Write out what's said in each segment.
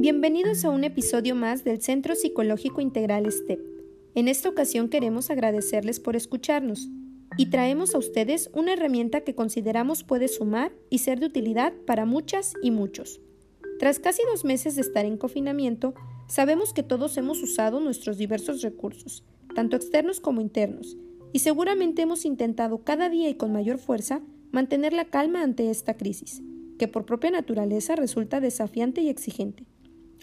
Bienvenidos a un episodio más del Centro Psicológico Integral STEP. En esta ocasión queremos agradecerles por escucharnos y traemos a ustedes una herramienta que consideramos puede sumar y ser de utilidad para muchas y muchos. Tras casi dos meses de estar en confinamiento, sabemos que todos hemos usado nuestros diversos recursos, tanto externos como internos, y seguramente hemos intentado cada día y con mayor fuerza mantener la calma ante esta crisis, que por propia naturaleza resulta desafiante y exigente.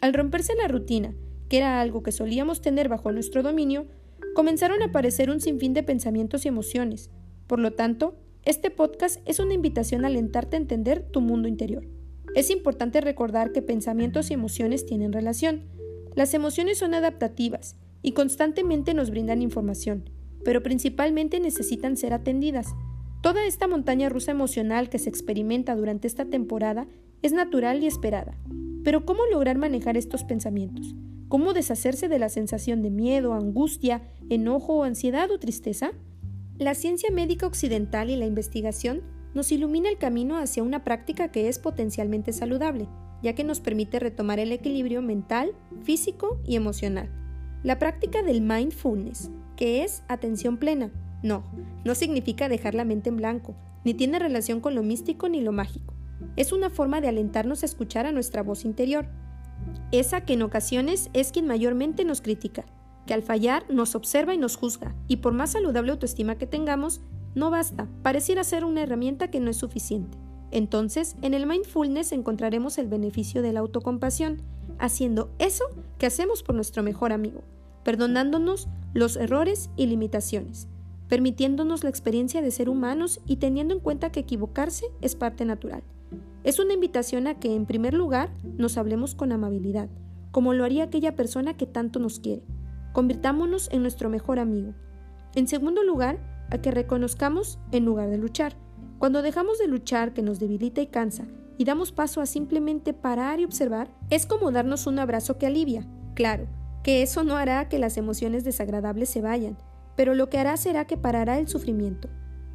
Al romperse la rutina, que era algo que solíamos tener bajo nuestro dominio, comenzaron a aparecer un sinfín de pensamientos y emociones. Por lo tanto, este podcast es una invitación a alentarte a entender tu mundo interior. Es importante recordar que pensamientos y emociones tienen relación. Las emociones son adaptativas y constantemente nos brindan información, pero principalmente necesitan ser atendidas. Toda esta montaña rusa emocional que se experimenta durante esta temporada es natural y esperada. Pero ¿cómo lograr manejar estos pensamientos? ¿Cómo deshacerse de la sensación de miedo, angustia, enojo, ansiedad o tristeza? La ciencia médica occidental y la investigación nos ilumina el camino hacia una práctica que es potencialmente saludable, ya que nos permite retomar el equilibrio mental, físico y emocional. La práctica del mindfulness, que es atención plena, no, no significa dejar la mente en blanco, ni tiene relación con lo místico ni lo mágico. Es una forma de alentarnos a escuchar a nuestra voz interior, esa que en ocasiones es quien mayormente nos critica, que al fallar nos observa y nos juzga, y por más saludable autoestima que tengamos, no basta, pareciera ser una herramienta que no es suficiente. Entonces, en el mindfulness encontraremos el beneficio de la autocompasión, haciendo eso que hacemos por nuestro mejor amigo, perdonándonos los errores y limitaciones, permitiéndonos la experiencia de ser humanos y teniendo en cuenta que equivocarse es parte natural. Es una invitación a que, en primer lugar, nos hablemos con amabilidad, como lo haría aquella persona que tanto nos quiere. Convirtámonos en nuestro mejor amigo. En segundo lugar, a que reconozcamos en lugar de luchar. Cuando dejamos de luchar, que nos debilita y cansa, y damos paso a simplemente parar y observar, es como darnos un abrazo que alivia. Claro, que eso no hará que las emociones desagradables se vayan, pero lo que hará será que parará el sufrimiento.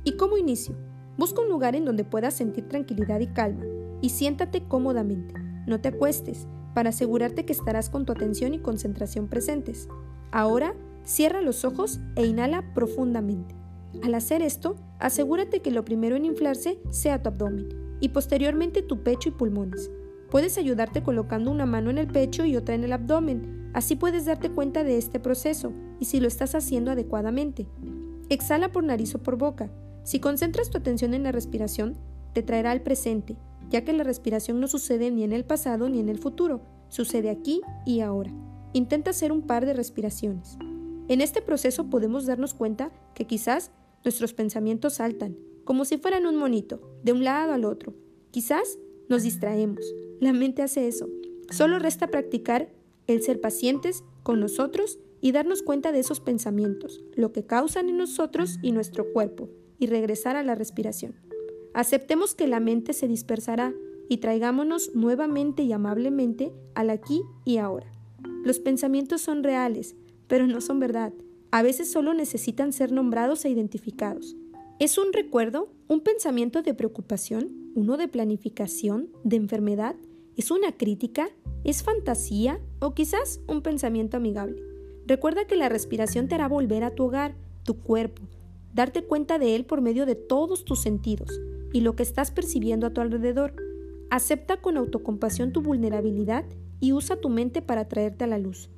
¿Y cómo inicio? Busca un lugar en donde puedas sentir tranquilidad y calma, y siéntate cómodamente. No te acuestes, para asegurarte que estarás con tu atención y concentración presentes. Ahora, cierra los ojos e inhala profundamente. Al hacer esto, asegúrate que lo primero en inflarse sea tu abdomen y posteriormente tu pecho y pulmones. Puedes ayudarte colocando una mano en el pecho y otra en el abdomen, así puedes darte cuenta de este proceso y si lo estás haciendo adecuadamente. Exhala por nariz o por boca. Si concentras tu atención en la respiración, te traerá al presente, ya que la respiración no sucede ni en el pasado ni en el futuro, sucede aquí y ahora. Intenta hacer un par de respiraciones. En este proceso podemos darnos cuenta que quizás nuestros pensamientos saltan, como si fueran un monito, de un lado al otro. Quizás nos distraemos. La mente hace eso. Solo resta practicar el ser pacientes con nosotros y darnos cuenta de esos pensamientos, lo que causan en nosotros y nuestro cuerpo, y regresar a la respiración. Aceptemos que la mente se dispersará y traigámonos nuevamente y amablemente al aquí y ahora. Los pensamientos son reales, pero no son verdad. A veces solo necesitan ser nombrados e identificados. ¿Es un recuerdo? ¿Un pensamiento de preocupación? ¿Uno de planificación? ¿De enfermedad? ¿Es una crítica? ¿Es fantasía? ¿O quizás un pensamiento amigable? Recuerda que la respiración te hará volver a tu hogar, tu cuerpo, darte cuenta de él por medio de todos tus sentidos y lo que estás percibiendo a tu alrededor. Acepta con autocompasión tu vulnerabilidad y usa tu mente para traerte a la luz.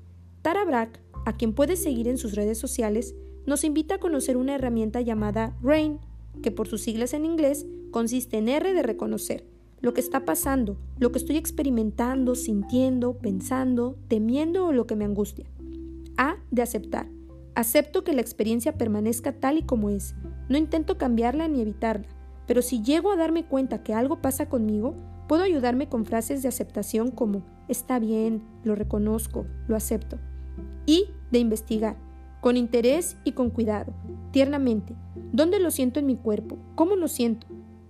Tara Brach a quien puedes seguir en sus redes sociales, nos invita a conocer una herramienta llamada RAIN, que por sus siglas en inglés consiste en R de reconocer, lo que está pasando, lo que estoy experimentando, sintiendo, pensando, temiendo o lo que me angustia. A de aceptar. Acepto que la experiencia permanezca tal y como es. No intento cambiarla ni evitarla, pero si llego a darme cuenta que algo pasa conmigo, puedo ayudarme con frases de aceptación como está bien, lo reconozco, lo acepto y de investigar, con interés y con cuidado, tiernamente, dónde lo siento en mi cuerpo, cómo lo siento,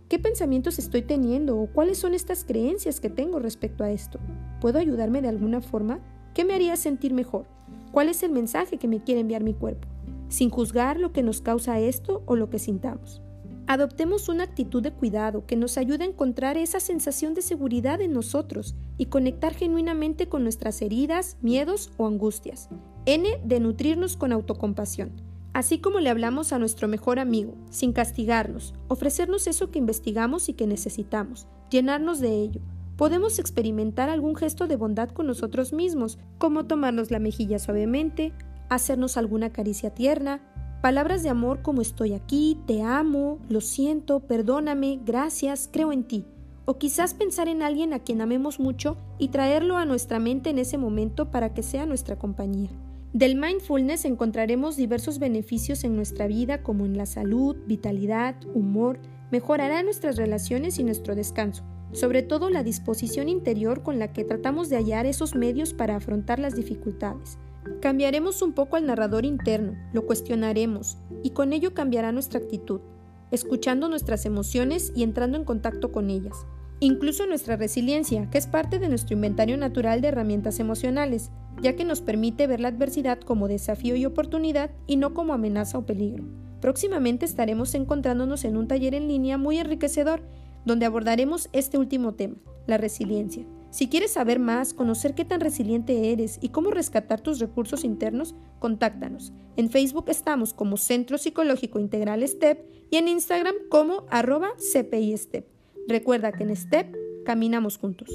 qué pensamientos estoy teniendo o cuáles son estas creencias que tengo respecto a esto. ¿Puedo ayudarme de alguna forma? ¿Qué me haría sentir mejor? ¿Cuál es el mensaje que me quiere enviar mi cuerpo? Sin juzgar lo que nos causa esto o lo que sintamos. Adoptemos una actitud de cuidado que nos ayude a encontrar esa sensación de seguridad en nosotros y conectar genuinamente con nuestras heridas, miedos o angustias. N de nutrirnos con autocompasión. Así como le hablamos a nuestro mejor amigo, sin castigarnos, ofrecernos eso que investigamos y que necesitamos, llenarnos de ello. Podemos experimentar algún gesto de bondad con nosotros mismos, como tomarnos la mejilla suavemente, hacernos alguna caricia tierna, palabras de amor como estoy aquí, te amo, lo siento, perdóname, gracias, creo en ti. O quizás pensar en alguien a quien amemos mucho y traerlo a nuestra mente en ese momento para que sea nuestra compañía. Del mindfulness encontraremos diversos beneficios en nuestra vida como en la salud, vitalidad, humor, mejorará nuestras relaciones y nuestro descanso, sobre todo la disposición interior con la que tratamos de hallar esos medios para afrontar las dificultades. Cambiaremos un poco al narrador interno, lo cuestionaremos, y con ello cambiará nuestra actitud, escuchando nuestras emociones y entrando en contacto con ellas. Incluso nuestra resiliencia, que es parte de nuestro inventario natural de herramientas emocionales, ya que nos permite ver la adversidad como desafío y oportunidad y no como amenaza o peligro. Próximamente estaremos encontrándonos en un taller en línea muy enriquecedor, donde abordaremos este último tema, la resiliencia. Si quieres saber más, conocer qué tan resiliente eres y cómo rescatar tus recursos internos, contáctanos. En Facebook estamos como Centro Psicológico Integral STEP y en Instagram como arroba CPI STEP. Recuerda que en STEP caminamos juntos.